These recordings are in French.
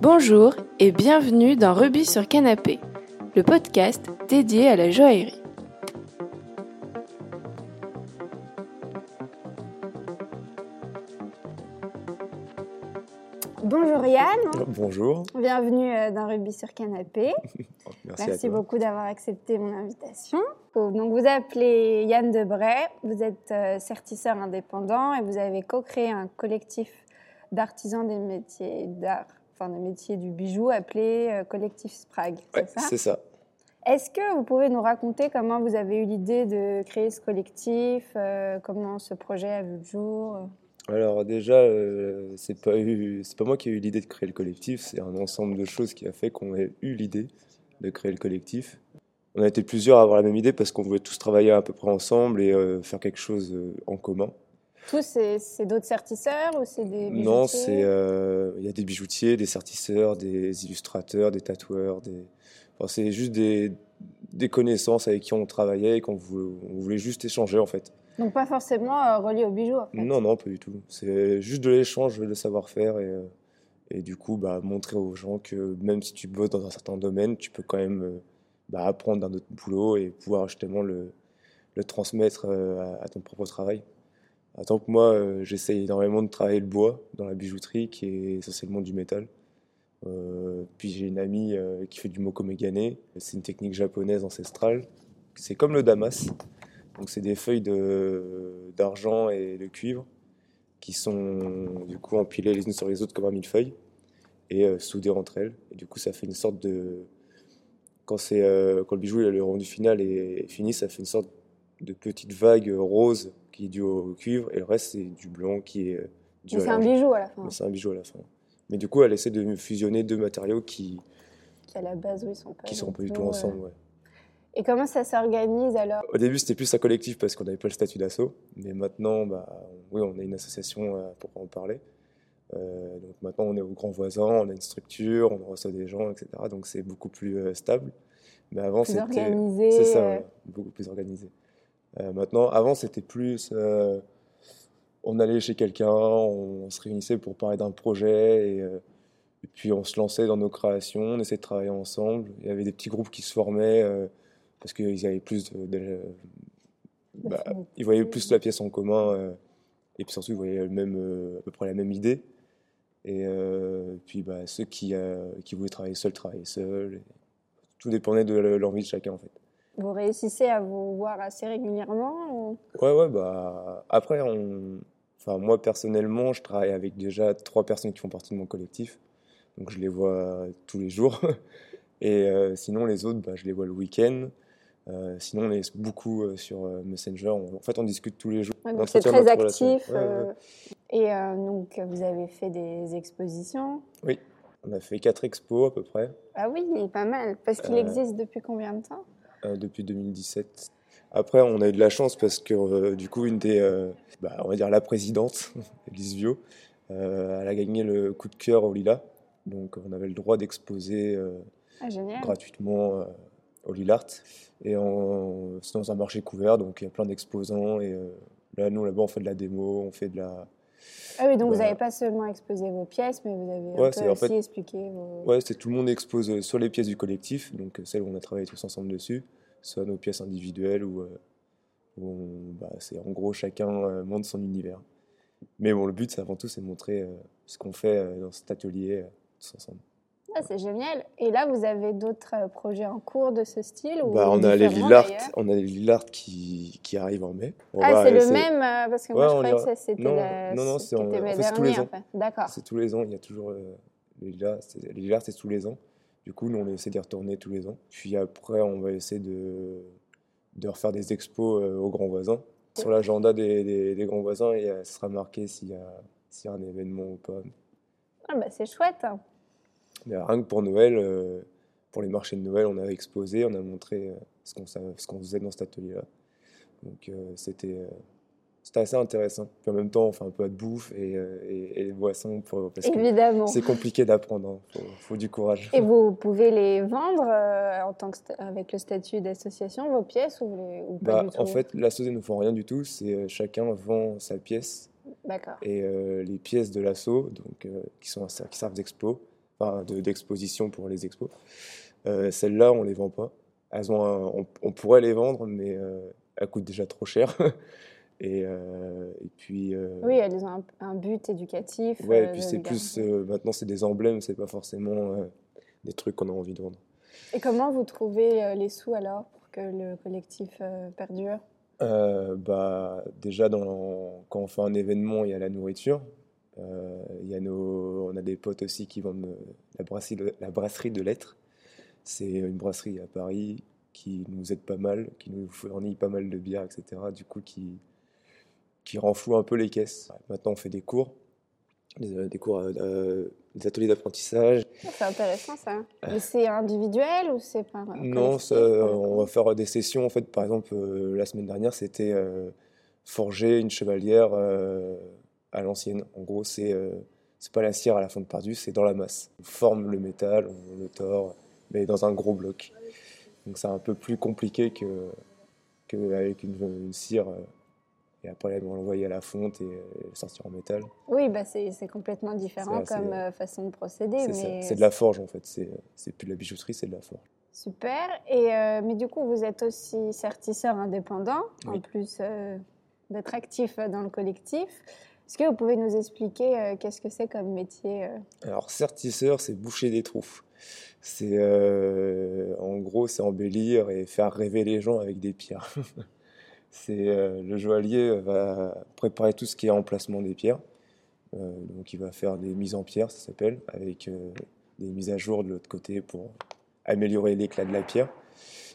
Bonjour et bienvenue dans Rubis sur Canapé, le podcast dédié à la joaillerie. Bonjour Yann. Bonjour. Bienvenue euh, dans Rubis sur Canapé. Merci, Merci à toi. beaucoup d'avoir accepté mon invitation. Donc vous appelez Yann Debray, vous êtes euh, certisseur indépendant et vous avez co-créé un collectif d'artisans des métiers d'art, enfin des métiers du bijou appelé euh, Collectif Sprague. Ouais, c'est ça. Est-ce que vous pouvez nous raconter comment vous avez eu l'idée de créer ce collectif, euh, comment ce projet a vu le jour? Alors déjà, euh, c'est pas eu, c'est pas moi qui ai eu l'idée de créer le collectif, c'est un ensemble de choses qui a fait qu'on ait eu l'idée de créer le collectif. On a été plusieurs à avoir la même idée parce qu'on voulait tous travailler à peu près ensemble et euh, faire quelque chose en commun. Tous, c'est d'autres certisseurs ou c'est des Non, bijoutiers c'est euh, il y a des bijoutiers, des sertisseurs, des illustrateurs, des tatoueurs, des enfin, c'est juste des, des connaissances avec qui on travaillait et qu'on voulait, on voulait juste échanger en fait. Donc pas forcément euh, relié au bijou en fait. Non, non, pas du tout. C'est juste de l'échange de savoir-faire et, euh, et du coup, bah, montrer aux gens que même si tu bosses dans un certain domaine, tu peux quand même bah, apprendre d'un autre boulot et pouvoir justement le, le transmettre à, à ton propre travail. Tant que moi, euh, j'essaye énormément de travailler le bois dans la bijouterie, qui est essentiellement du métal. Euh, puis j'ai une amie euh, qui fait du mokomegane. C'est une technique japonaise ancestrale. C'est comme le damas. Donc c'est des feuilles d'argent et de cuivre qui sont du coup empilées les unes sur les autres comme un millefeuille et soudées entre elles. Du coup ça fait une sorte de... Quand, quand le bijou le rendu final est, est fini, ça fait une sorte de petite vague rose qui est due au cuivre et le reste c'est du blanc qui est euh, dû Mais à c'est un bijou à la fin. Mais c'est un bijou à la fin. Mais du coup elle essaie de fusionner deux matériaux qui, Qui à la base, oui, sont pas. qui sont pas du tout euh, ensemble. ouais. Et comment ça s'organise alors? Au début, c'était plus un collectif parce qu'on n'avait pas le statut d'assaut. Mais maintenant, bah, oui, on a une association euh, pour en parler. Euh, donc maintenant, on est aux grands voisins, on a une structure, on reçoit des gens, etc. Donc c'est beaucoup plus stable. Mais avant, Plus c'était. organisé. C'est ça, ouais, beaucoup plus organisé. Euh, maintenant, avant, c'était plus. euh, on allait chez quelqu'un, on se réunissait pour parler d'un projet et, euh, et puis on se lançait dans nos créations, on essayait de travailler ensemble. Il y avait des petits groupes qui se formaient euh, parce qu'ils avaient plus de. de- bah, ils voyaient plus la pièce en commun euh, et puis surtout ils voyaient le même, à peu près la même idée. Et puis bah, ceux qui, qui voulaient travailler seuls travaillaient seuls. Tout dépendait de l'envie de chacun en fait. Vous réussissez à vous voir assez régulièrement ou- Ouais, ouais, bah après, on... enfin, moi personnellement, je travaille avec déjà trois personnes qui font partie de mon collectif, donc je les vois tous les jours. Et euh, sinon, les autres, bah, je les vois le week-end. Euh, sinon, on est beaucoup euh, sur Messenger. On- En fait, on discute tous les jours. Ouais, donc c'est très actif. Ouais, ouais, Et donc vous avez fait des expositions? ouais. On a fait quatre expos à peu près Ah oui, pas mal. Parce qu'il existe depuis combien de temps? Depuis 2017. Après, on a eu de la chance parce que euh, du coup, une des, euh, bah, on va dire la présidente, Elise Vio, euh, elle a gagné le coup de cœur au Lila. Donc, on avait le droit d'exposer Ah gratuitement au Lilart. Et c'est dans un marché couvert, donc il y a plein d'exposants. Et euh, là, nous, là-bas, on fait de la démo, on fait de la. Ah oui, donc vous Bah, n'avez pas seulement exposé vos pièces, mais vous avez un Ouais, peu c'est en aussi fait- expliqué vos... Ouais, c'est tout le monde expose euh, soit les pièces du collectif, donc euh, celles où on a travaillé tous ensemble dessus, soit nos pièces individuelles où, euh, où on- bah, c'est en gros chacun montre son univers. Mais bon, le but, c'est avant tout, c'est de montrer ce qu'on fait dans cet atelier tous ensemble. Ah, c'est génial. Et là, vous avez d'autres euh, projets en cours de ce style ou Bah, on a les Lillard, on a les Lillard qui, qui arrivent en mai. On Ah, c'est le même euh, Parce que Ouais, moi, je croyais que ça, c'était Non, la... non, non, ce c'est en- en fait, tous les ans. en fait. D'accord. C'est tous les ans, il y a toujours euh, les Lillard, c'est- tous les ans. Du coup, nous, on essaie d'y retourner tous les ans. Puis après, on va essayer de, de refaire des expos euh, aux grands voisins. Sur l'agenda des, des- des grands voisins, et, ce sera marqué s'il y, a- s'il y a un événement ou pas. Ah, bah, c'est chouette. hein. Mais rien que pour Noël, euh, pour les marchés de Noël, on a exposé, on a montré euh, ce qu'on faisait dans cet atelier-là. Donc euh, c'était c'était assez intéressant. Puis en même temps, on fait un peu de bouffe et, et, et les boissons pour, parce que Évidemment. c'est compliqué d'apprendre. Il faut, faut du courage. Et vous pouvez les vendre euh, en tant que avec le statut d'association, vos pièces, ou, les- ou pas Bah, du tout? en fait, l'associé ne font rien du tout. C'est euh, chacun vend sa pièce D'accord. et euh, les pièces de l'asso, donc qui sont qui servent d'expo, enfin, de- d'exposition pour les expos. Euh, Celles-là, on les vend pas. Elles ont un- on, on pourrait les vendre, mais euh, elles coûtent déjà trop cher. Et, euh, et puis, Oui, elles ont un, un but éducatif. ouais, et puis c'est plus maintenant, c'est des emblèmes, c'est pas forcément des trucs qu'on a envie de vendre. Et comment vous trouvez les sous alors pour que le collectif perdure? Bah, déjà, dans, quand on fait un événement, il y a la nourriture. Euh, y a nos, on a des potes aussi qui vendent euh, la brasserie de, la brasserie de lettres. C'est une brasserie à Paris qui nous aide pas mal, qui nous fournit pas mal de bières, etc. Du coup, qui, qui renfloue un peu les caisses. Maintenant, on fait des cours, des, des cours, euh, des ateliers d'apprentissage. Ah, C'est intéressant ça. Mais c'est individuel ou c'est par. euh, Non, ça, on va faire des sessions. En fait, par exemple, euh, la semaine dernière, c'était euh, forger une chevalière euh, à l'ancienne. En gros, c'est euh, c'est pas la cire à la fin de perdu, c'est dans la masse. On forme le métal, on le tord, mais dans un gros bloc. Donc c'est un peu plus compliqué que qu'avec une, une cire. euh, et après, vont l'envoyer à la fonte et euh, le sortir en métal. Oui, bah c'est complètement différent assez- comme euh, façon de procéder. C'est de la forge, en fait. C'est plus de la bijouterie, c'est de la forge. Super. Et, euh, mais du coup, vous êtes aussi sertisseur indépendant, en plus euh, d'être actif dans le collectif. Est-ce que vous pouvez nous expliquer euh, qu'est-ce que c'est comme métier euh? Alors, sertisseur, c'est boucher des trous. C'est euh, en gros, c'est embellir et faire rêver les gens avec des pierres. c'est le joaillier va préparer tout ce qui est emplacement des pierres. Donc, il va faire des mises en pierre, ça s'appelle, avec des mises à jour de l'autre côté pour améliorer l'éclat de la pierre.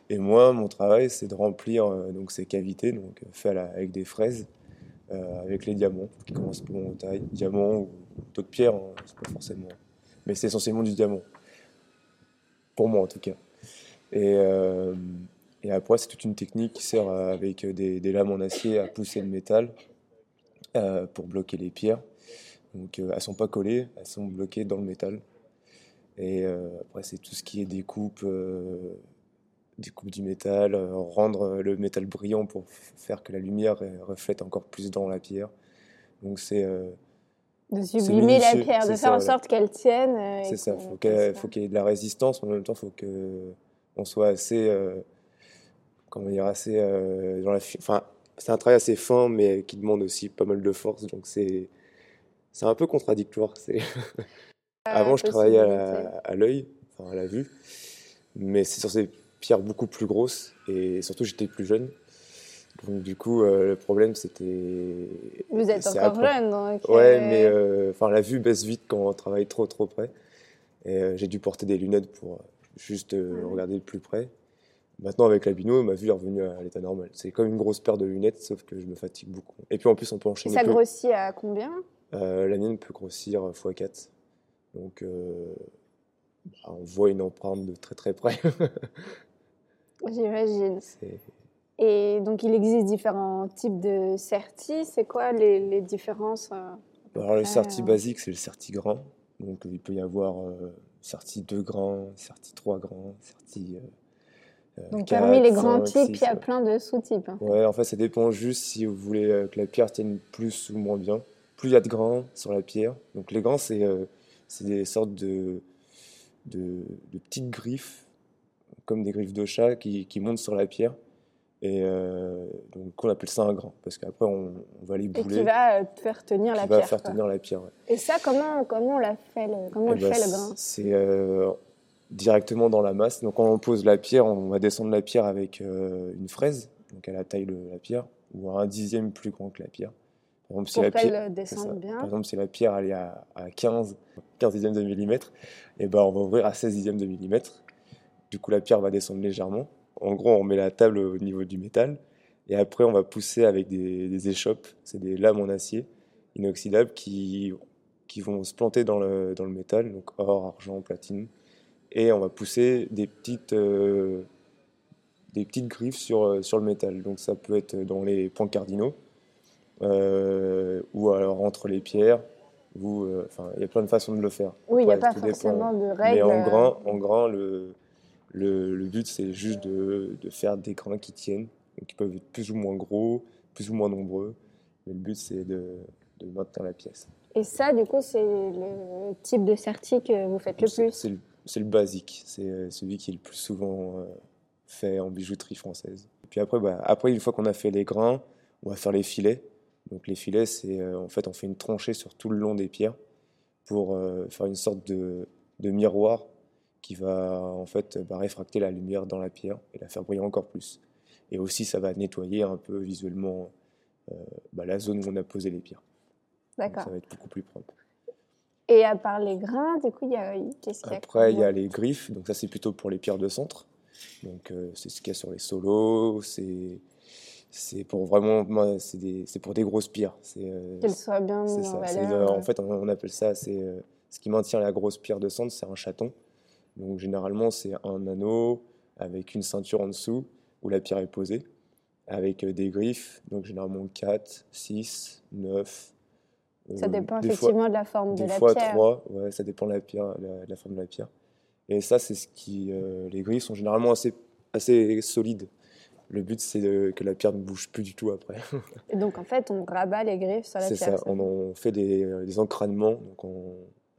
Et moi, mon travail, c'est de remplir donc ces cavités, donc fait avec des fraises, avec les diamants, qui correspondent aux tailles, diamants ou d'autres pierres, hein, c'est pas forcément. Mais c'est essentiellement du diamant. Pour moi, en tout cas. Et, euh, après, c'est toute une technique qui sert avec des, lames en acier à pousser le métal euh, pour bloquer les pierres. Donc, euh, elles sont pas collées, elles sont bloquées dans le métal. Et euh, après, c'est tout ce qui est découpe, euh, découpe du métal, euh, rendre le métal brillant pour faire que la lumière euh, reflète encore plus dans la pierre. Donc, c'est euh, De sublimer la pierre, de faire en sorte qu'elle tienne. euh, C'est ça, qu'on- faut qu'on qu'il faut qu'il y ait de la résistance, mais en même temps, il faut que on soit assez, euh, comment dire, assez euh, dans la, fi- enfin, c'est un travail assez fin, mais qui demande aussi pas mal de force, donc c'est, c'est un peu contradictoire. C'est, avant, je travaillais à, la- à l'œil, enfin à la vue, mais c'est sur ces pierres beaucoup plus grosses, et surtout j'étais plus jeune. Donc du coup, euh, le problème c'était. Vous êtes encore après- jeune, donc. Ouais, euh, mais euh, enfin la vue baisse vite quand on travaille trop trop près. Et euh, j'ai dû porter des lunettes pour juste ouais. regarder de plus près. Maintenant avec la bino, ma vue est revenue à l'état normal. C'est comme une grosse paire de lunettes, sauf que je me fatigue beaucoup. Et puis en plus on peut Et enchaîner. ça peu. grossit à combien? La mienne peut grossir x4. Donc bah, on voit une empreinte de très très près. J'imagine. Et donc, il existe différents types de certis. C'est quoi les, les différences euh, Alors le certi euh, basique, c'est le certi grain. Donc il peut y avoir euh, certi 2 grains, certi 3 grains, certi. euh, euh, Donc, parmi les grands types, il y a ouais. plein de sous-types. hein. Ouais, en fait, ça dépend juste si vous voulez que la pierre tienne plus ou moins bien. Plus il y a de grains sur la pierre. Donc les grains, c'est c'est des sortes de, de, de petites griffes, comme des griffes de chat, qui, qui montent sur la pierre. Et euh, donc on appelle ça un grain, parce qu'après on, on va les Et bouler, qui va faire tenir la qui va pierre. faire quoi. tenir la pierre. ouais. Et ça, comment, comment on l'a fait le, comment on Eh le ben, fait le grain? C'est euh, directement dans la masse. Donc quand on pose la pierre, on va descendre la pierre avec euh, une fraise, donc à la taille de la pierre, ou à un dixième plus grand que la pierre. Par exemple, si pour la pierre, descende bien Par exemple, si la pierre elle est à, à 15, 15 dixièmes de millimètre, et ben on va ouvrir à 16 dixièmes de millimètre. Du coup, la pierre va descendre légèrement. En gros, on met la table au niveau du métal, et après on va pousser avec des, des échoppes, c'est des lames en acier inoxydables qui, qui vont se planter dans le, dans le métal, donc or, argent, platine, et on va pousser des petites, euh, des petites griffes sur, euh, sur le métal. Donc ça peut être dans les points cardinaux, euh, ou alors entre les pierres, ou euh, enfin il y a plein de façons de le faire. Oui, il n'y a pas dépend. forcément de règles. Mais en grain, en grain le, le, le but c'est juste de, de faire des grains qui tiennent, donc qui peuvent être plus ou moins gros, plus ou moins nombreux. Mais le but c'est de, de maintenir la pièce. Et ça, du coup, c'est le type de serti que vous faites le plus? C'est le, basique, c'est euh, celui qui est le plus souvent euh, fait en bijouterie française. Et puis après, bah, après, une fois qu'on a fait les grains, on va faire les filets. Donc les filets, c'est euh, en fait, on fait une tranchée sur tout le long des pierres pour euh, faire une sorte de, de miroir qui va en fait bah, réfracter la lumière dans la pierre et la faire briller encore plus. Et aussi, ça va nettoyer un peu visuellement euh, bah, la zone où on a posé les pierres. D'accord. ça va être beaucoup plus propre. Et à part les grains, du coup, il y a qu'est-ce qu'il y a Après, il y a les griffes, donc ça c'est plutôt pour les pierres de centre. Donc euh, c'est ce qu'il y a sur les solos, c'est c'est pour vraiment, c'est des- c'est pour des grosses pierres. C'est euh, Qu'elles soient bien en valeur. en fait, on, appelle ça, c'est ce qui maintient la grosse pierre de centre, c'est un chaton. Donc généralement, c'est un anneau avec une ceinture en dessous où la pierre est posée, avec euh, des griffes, donc généralement 4, 6, 9. Ça euh, dépend des fois- effectivement de la forme des de la fois pierre. trois, ouais, ça dépend de la, pierre, la, de la forme de la pierre. Et ça, c'est ce qui. euh, les griffes sont généralement assez, assez solides. Le but, c'est que la pierre ne bouge plus du tout après. Et donc, en fait, on rabat les griffes sur la C'est pierre. ça. On, fait des, euh, des encranements. Donc, on,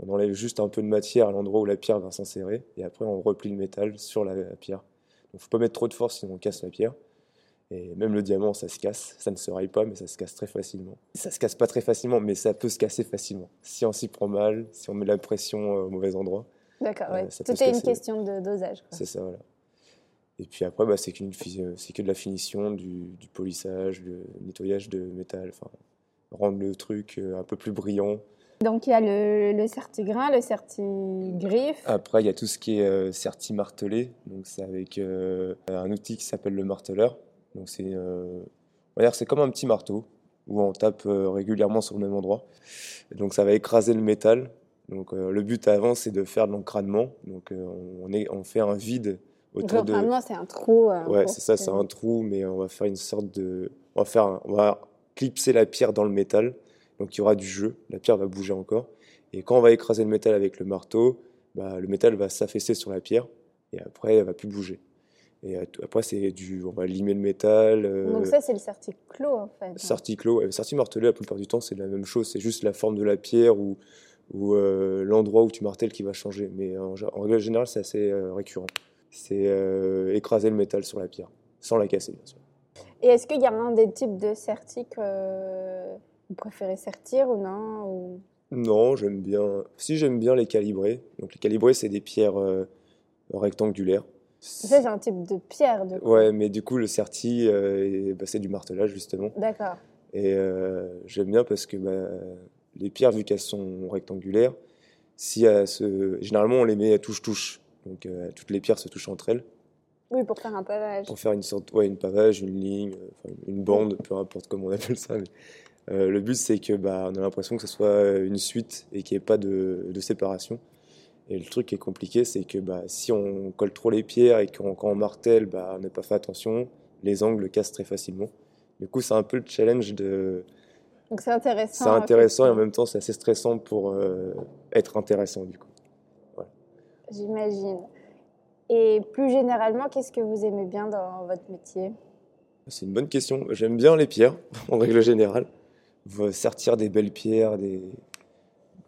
on enlève juste un peu de matière à l'endroit où la pierre va s'insérer. Et après, on replie le métal sur la, la pierre. Donc, faut pas mettre trop de force, sinon on casse la pierre. Et même le diamant, ça se casse. Ça ne se raille pas, mais ça se casse très facilement. Ça se casse pas très facilement, mais ça peut se casser facilement. Si on s'y prend mal, si on met la pression euh, au mauvais endroit. D'accord, ouais. peut Tout est une question de dosage. C'est ça, voilà. Et puis après, bah, c'est euh, c'est que de la finition, du, du polissage, du nettoyage de métal, enfin, rendre le truc euh, un peu plus brillant. Donc, il y a le, le certi-grain, le certi-griffe. Après, il y a tout ce qui est euh, certi martelé, donc c'est avec euh, un outil qui s'appelle le marteleur. Donc c'est, euh, c'est comme un petit marteau où on tape euh, régulièrement sur le même endroit. Et donc ça va écraser le métal. Donc euh, le but avant, c'est de faire de l'encranement. Donc on, est, on fait un vide autour de. c'est un trou. Ouais, c'est ça, c'est un trou, mais on va faire une sorte de. On va faire, un- on va clipser la pierre dans le métal, donc il y aura du jeu, la pierre va bouger encore. Et quand on va écraser le métal avec le marteau, bah, le métal va s'affaisser sur la pierre, et après, elle va plus bouger. Et après, c'est du. On va limer le métal. euh, Donc, ça, c'est le certi-clos, en fait. Sarticlo, euh, sarti martelé, la plupart du temps, c'est la même chose. C'est juste la forme de la pierre ou, ou euh, l'endroit où tu martèles qui va changer. Mais en, en règle générale, c'est assez euh, récurrent. C'est écraser le métal sur la pierre, sans la casser, bien sûr. Et est-ce qu'il y a un des types de certi que vous préférez sertir ou non ou... Non, j'aime bien. Si, j'aime bien les calibrés. Donc, les calibrés, c'est des pierres euh, rectangulaires. Ça, c'est un type de pierre, du coup. Ouais, mais du coup, le certi, euh, bah, c'est du martelage, justement. D'accord. Et euh, j'aime bien parce que bah, les pierres, vu qu'elles sont rectangulaires, si elles se... généralement on les met à touche-touche. Donc toutes les pierres se touchent entre elles Oui, pour faire un pavage. pour faire une sorte, ouais, une pavage, une ligne, une bande, peu importe comment on appelle ça. mais, euh, le but c'est que bah, on a l'impression que ce soit une suite et qu'il n'y ait pas de, de séparation. Et le truc qui est compliqué, c'est que bah, si on colle trop les pierres et qu'on quand on martèle, bah, on n'a pas fait attention, les angles cassent très facilement. Du coup, c'est un peu le challenge de, Donc, c'est intéressant. c'est intéressant et en même temps c'est assez stressant pour euh, être intéressant du coup. J'imagine. Et plus généralement, qu'est-ce que vous aimez bien dans votre métier? C'est une bonne question. J'aime bien les pierres en règle générale. Va Sortir des belles pierres, des,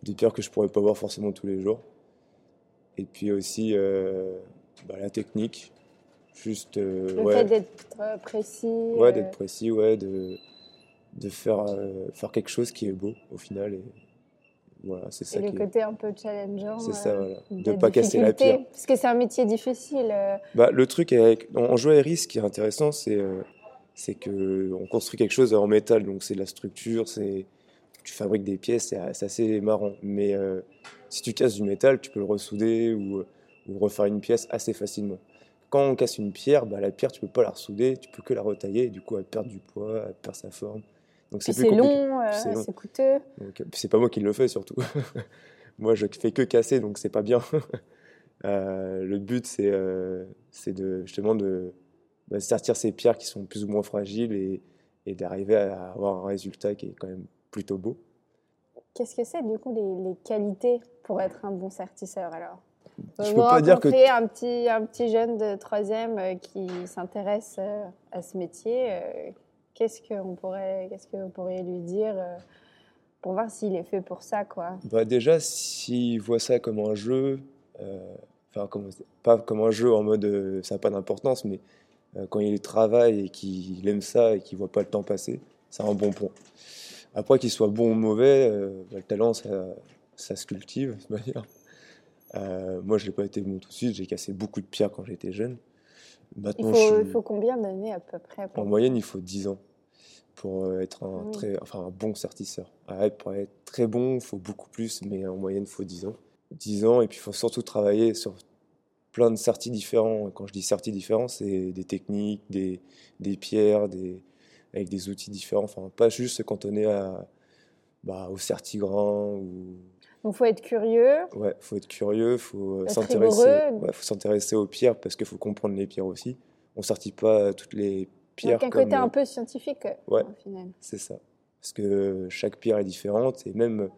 des pierres que je pourrais pas voir forcément tous les jours. Et puis aussi euh, bah, la technique. Juste euh, Le ouais, fait d'être euh, précis. ouais, euh, d'être précis, ouais, de, de faire, euh, faire quelque chose qui est beau au final. Et voilà, c'est ça Et le qui est- côté un peu challengeant. C'est ça, voilà. de De pas casser la pierre. Parce que c'est un métier difficile. Bah, le truc avec, en en joaillerie, ce qui est intéressant, c'est c'est que on construit quelque chose en métal, donc c'est de la structure, c'est tu fabriques des pièces, c'est assez marrant. Mais euh, si tu casses du métal, tu peux le ressouder ou, ou refaire une pièce assez facilement. Quand on casse une pierre, bah, la pierre, tu peux pas la ressouder, tu peux que la retailler, et du coup, elle perd du poids, elle perd sa forme. Donc c'est long, euh, C'est coûteux. Donc, euh, c'est pas moi qui le fais surtout. moi, je fais que casser, donc c'est pas bien. Euh, le but, c'est euh, c'est de justement de bah, sortir ces pierres qui sont plus ou moins fragiles et, et d'arriver à avoir un résultat qui est quand même plutôt beau. Qu'est-ce que c'est du coup les, les qualités pour être un bon sertisseur alors? Je Vous peux pas dire que un petit, un petit jeune de troisième euh, qui s'intéresse euh, à ce métier. euh, Qu'est-ce que on pourrait, qu'est-ce que vous pourriez lui dire pour voir s'il est fait pour ça, quoi? Bah déjà, s'il voit ça comme un jeu, euh, enfin, comme, pas comme un jeu en mode ça n'a pas d'importance, mais quand il travaille et qu'il aime ça et qu'il voit pas le temps passer, c'est un bon point. Après, qu'il soit bon ou mauvais, bah, le talent, ça, ça se cultive, de manière. moi, je n'ai pas été bon tout de suite, j'ai cassé beaucoup de pierres quand j'étais jeune. Maintenant, il, faut, il faut combien d'années à peu près En moyenne, il faut 10 ans pour être un, très, enfin, un bon certisseur. pour être très bon, il faut beaucoup plus, mais en moyenne, il faut 10 ans. 10 ans, et puis il faut surtout travailler sur plein de certis différents. Quand je dis certis différents, c'est des techniques, des, des pierres, des, avec des outils différents. Enfin, pas juste se cantonner à, bah, au certigrain ou donc faut être curieux. Ouais, faut être curieux, faut s'intéresser. Ouais, faut s'intéresser aux pierres parce qu'il faut comprendre les pierres aussi. On sortit pas toutes les pierres. Donc un côté un peu scientifique. Ouais, c'est ça. Parce que chaque pierre est différente et même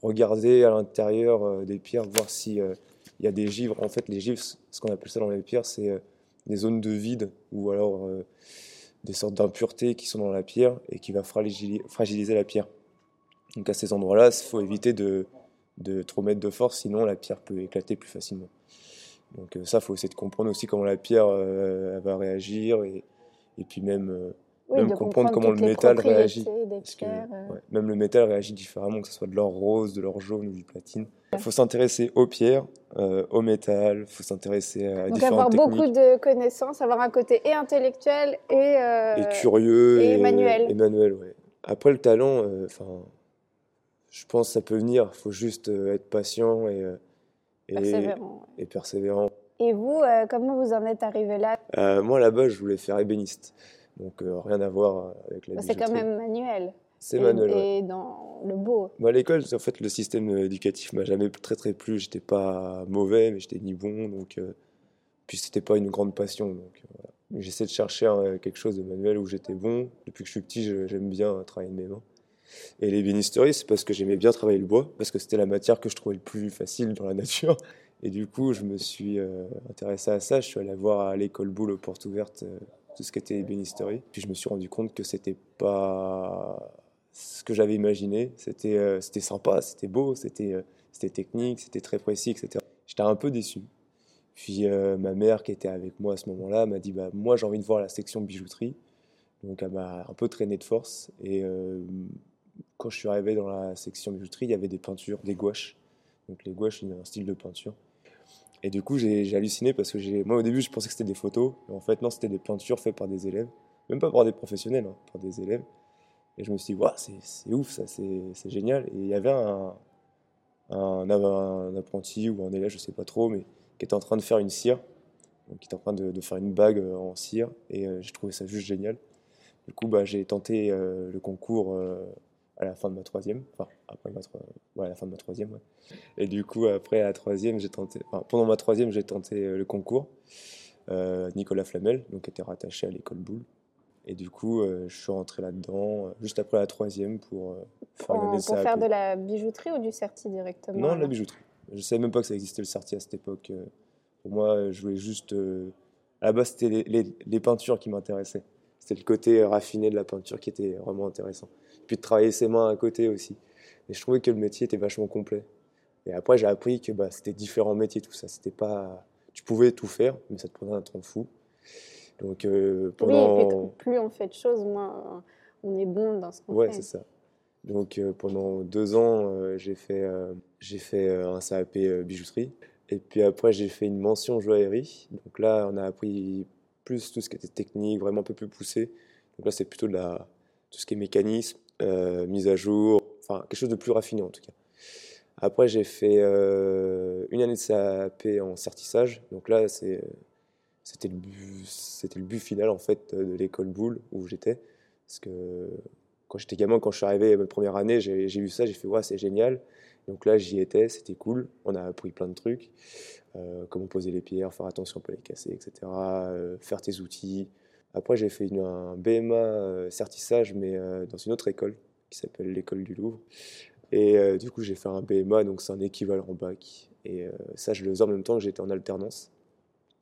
regarder à l'intérieur euh, des pierres, voir si euh, il y a des givres. En fait, les givres, ce qu'on appelle ça dans les pierres, c'est euh, des zones de vide ou alors des sortes d'impuretés qui sont dans la pierre et qui va fragiliser la pierre. Donc à ces endroits-là, il faut éviter de de trop mettre de force, sinon la pierre peut éclater plus facilement. Donc euh, ça, faut essayer de comprendre aussi comment la pierre euh, va réagir et, et puis même, euh, même comprendre, comment le métal réagit. même le métal réagit différemment, que ce soit de l'or rose, de l'or jaune ou du platine. Il faut s'intéresser aux pierres, au métal, il faut s'intéresser à Donc différentes avoir beaucoup de connaissances, avoir un côté et intellectuel et, et curieux et, manuel. Et manuel ouais. Après le talent, enfin je pense que ça peut venir. Il faut juste euh, être patient et, euh, et, persévérant. et persévérant. Et vous, euh, comment vous en êtes arrivé là? Moi, là-bas, je voulais faire ébéniste. Donc, rien à voir avec la C'est quand même manuel. C'est manuel. Et dans le beau. Bah, à l'école, en fait, le système éducatif m'a jamais très très plu. J'étais pas mauvais, mais j'étais ni bon. Donc, euh, puis c'était pas une grande passion. Donc, J'essaie de chercher quelque chose de manuel où j'étais bon. Depuis que je suis petit, j'aime bien travailler de mes mains. Et l'ébénisterie, c'est parce que j'aimais bien travailler le bois, parce que c'était la matière que je trouvais le plus facile dans la nature. Et du coup, je me suis euh, intéressé à ça. Je suis allé voir à l'école Boule aux portes ouvertes euh, tout ce qui était ébénisterie. Puis je me suis rendu compte que c'était pas ce que j'avais imaginé. C'était euh, sympa, c'était beau, c'était c'était technique, c'était très précis, etc. J'étais un peu déçu. Puis ma mère qui était avec moi à ce moment-là m'a dit bah moi j'ai envie de voir la section bijouterie. Donc elle m'a un peu traîné de force et quand je suis arrivé dans la section bijouterie, il y avait des peintures, des gouaches. Donc les gouaches, c'est un style de peinture. Et du coup, j'ai halluciné parce que moi, au début, je pensais que c'était des photos. Mais en fait, non, c'était des peintures faites par des élèves. Même pas par des professionnels, hein, par des élèves. Et je me suis dit, c'est ouf, ça, c'est génial. Et il y avait un, apprenti ou un élève, je sais pas trop, mais qui était en train de faire une cire. Donc, qui était en train de, faire une bague euh, en cire. Et euh, j'ai trouvé ça juste génial. Du coup, bah, j'ai tenté euh, le concours à la fin de ma troisième, enfin après ma ouais, à la fin de ma troisième, ouais. Et du coup après à la troisième, j'ai tenté, enfin, pendant ma troisième, j'ai tenté euh, le concours. Euh, Nicolas Flamel, donc était rattaché à l'école Boulle. Et du coup, euh, je suis rentré là-dedans juste après la troisième pour faire Pour faire de la bijouterie ou du certi directement Non, de la bijouterie. Je savais même pas que ça existait le certi à cette époque. Pour moi, je voulais juste. à la base, c'était les, les, les peintures qui m'intéressaient. C'était le côté raffiné de la peinture qui était vraiment intéressant puis de travailler ses mains à côté aussi. Et je trouvais que le métier était vachement complet. Et après, j'ai appris que bah, c'était différents métiers, tout ça. C'était pas, tu pouvais tout faire, mais ça te prenait un temps fou. Donc euh, pendant... Oui, et puis plus on fait de choses, moins on est bon dans ce qu'on ouais, fait. Ouais, c'est ça. Donc euh, pendant deux ans, euh, j'ai fait, j'ai fait un CAP bijouterie. Et puis après, j'ai fait une mention joaillerie. Donc là, on a appris plus tout ce qui était technique, vraiment un peu plus poussé. Donc là, c'est plutôt de la, tout ce qui est mécanisme, euh, mise à jour, enfin quelque chose de plus raffiné en tout cas. Après, j'ai fait euh, une année de CAP en certissage. Donc là, c'était le, but, final en fait de l'école Boule où j'étais. Parce que quand j'étais gamin, quand je suis arrivé à ma première année, j'ai vu ça, j'ai fait ouais, c'est génial. Donc là, j'y étais, c'était cool. On a appris plein de trucs, euh, comment poser les pierres, faire attention à ne pas les casser, etc. faire tes outils, après, j'ai fait un BMA euh, certissage, mais euh, dans une autre école qui s'appelle l'école du Louvre. Et euh, du coup, j'ai fait un BMA, donc c'est un équivalent bac. Et ça, je le faisais en même temps que j'étais en alternance.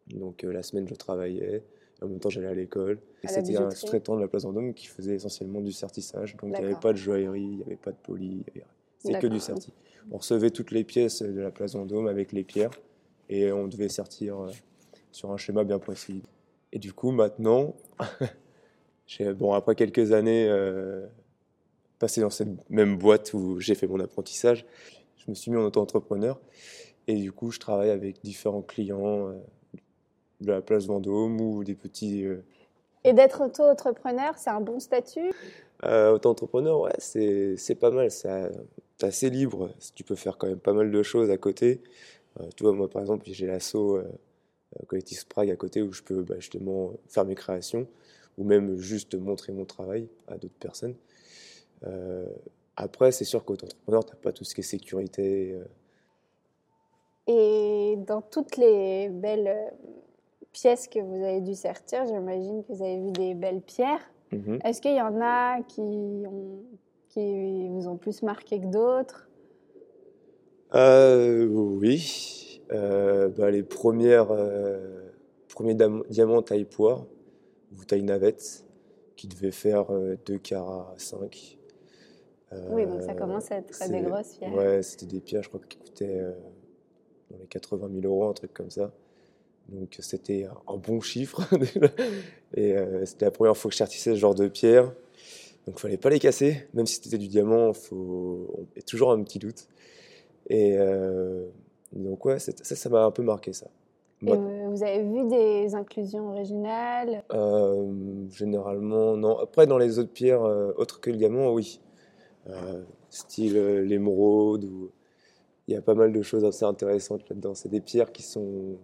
Donc la semaine, je travaillais. En même temps, j'allais à l'école. Et c'était un sous-traitant de la place Vendôme qui faisait essentiellement du sertissage. Donc, il n'y avait pas de joaillerie, il n'y avait pas de poli. C'était que du serti. On recevait toutes les pièces de la place Vendôme avec les pierres et on devait sertir euh, sur un schéma bien précis. Et du coup, maintenant, bon, après quelques années euh, passées dans cette même boîte où j'ai fait mon apprentissage, je me suis mis en auto-entrepreneur et du coup, je travaille avec différents clients euh, de la place Vendôme ou des petits euh, Et d'être auto-entrepreneur, c'est un bon statut? Auto-entrepreneur, ouais, c'est, c'est pas mal. C'est assez libre. Tu peux faire quand même pas mal de choses à côté. Tu vois, moi, par exemple, j'ai l'assaut Collectif Sprague à côté où je peux bah, justement faire mes créations ou même juste montrer mon travail à d'autres personnes. Euh, après, c'est sûr qu'auto-entrepreneur, t'as pas tout ce qui est sécurité. euh. Et dans toutes les belles euh, pièces que vous avez dû sertir, j'imagine que vous avez vu des belles pierres. Mhm. Est-ce qu'il y en a qui, ont, qui vous ont plus marqué que d'autres? Euh, oui. Euh, bah, les premières, euh, premiers diamants taille poire ou taille navette qui devaient faire euh, 2 carats 5. Oui, donc ça commence à être des grosses pierres. Ouais, c'était des pierres, je crois, qui coûtaient euh, dans les 80 000 euros, un truc comme ça. Donc c'était un- bon chiffre. déjà. Et euh, c'était la première fois que je sertissais ce genre de pierre. Donc il fallait pas les casser, même si c'était du diamant, faut... il y a toujours un petit doute. Et euh, donc ouais, ça, ça m'a un peu marqué ça. Moi, vous vous avez vu des inclusions originales? Euh, généralement, non. Après, dans les autres pierres, euh, autres que le diamant, oui. Euh, style l'émeraude, ou... il y a pas mal de choses assez intéressantes là-dedans. C'est des pierres qui sont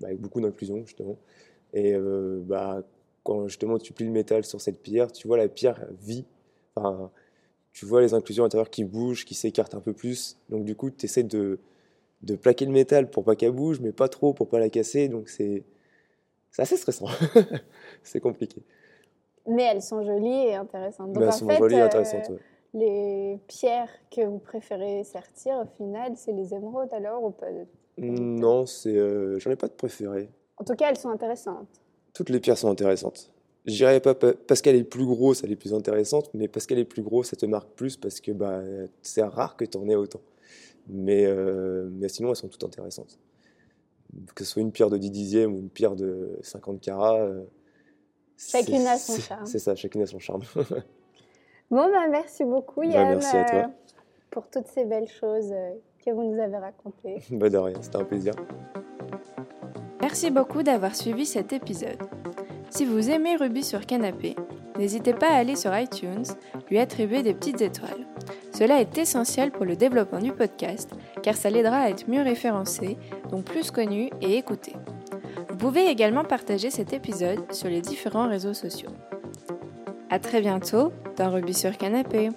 bah, avec beaucoup d'inclusion, justement. Et bah, quand justement tu plies le métal sur cette pierre, tu vois la pierre vit. Enfin, tu vois les inclusions intérieures qui bougent, qui s'écartent un peu plus. Donc du coup, tu essaies de, de plaquer le métal pour pas qu'elle bouge, mais pas trop pour pas la casser. Donc c'est assez stressant. c'est compliqué. Mais elles sont jolies et intéressantes. Donc Mais elles en sont fait, jolies et euh, intéressantes. ouais. les pierres que vous préférez sertir, au final, c'est les émeraudes alors ou pas Non, c'est, euh, j'en ai pas de préféré. En tout cas, elles sont intéressantes. Toutes les pierres sont intéressantes. Je dirais pas pa- parce qu'elle est plus grosse, elle est plus intéressante, mais parce qu'elle est plus grosse, ça te marque plus parce que bah, c'est rare que tu en aies autant. Mais, euh, mais sinon, elles sont toutes intéressantes. Que ce soit une pierre de 10 dixièmes ou une pierre de 50 carats. euh, Chacune a son charme. C'est ça, chacune a son charme. Bon, bah, merci beaucoup, Bah, Yann, merci à toi. euh, pour toutes ces belles choses que vous nous avez racontées. bah de rien, c'était un plaisir. Merci beaucoup d'avoir suivi cet épisode. Si vous aimez Ruby sur Canapé, n'hésitez pas à aller sur iTunes, lui attribuer des petites étoiles. Cela est essentiel pour le développement du podcast, car ça l'aidera à être mieux référencé, donc plus connu et écouté. Vous pouvez également partager cet épisode sur les différents réseaux sociaux. À très bientôt dans Ruby sur Canapé.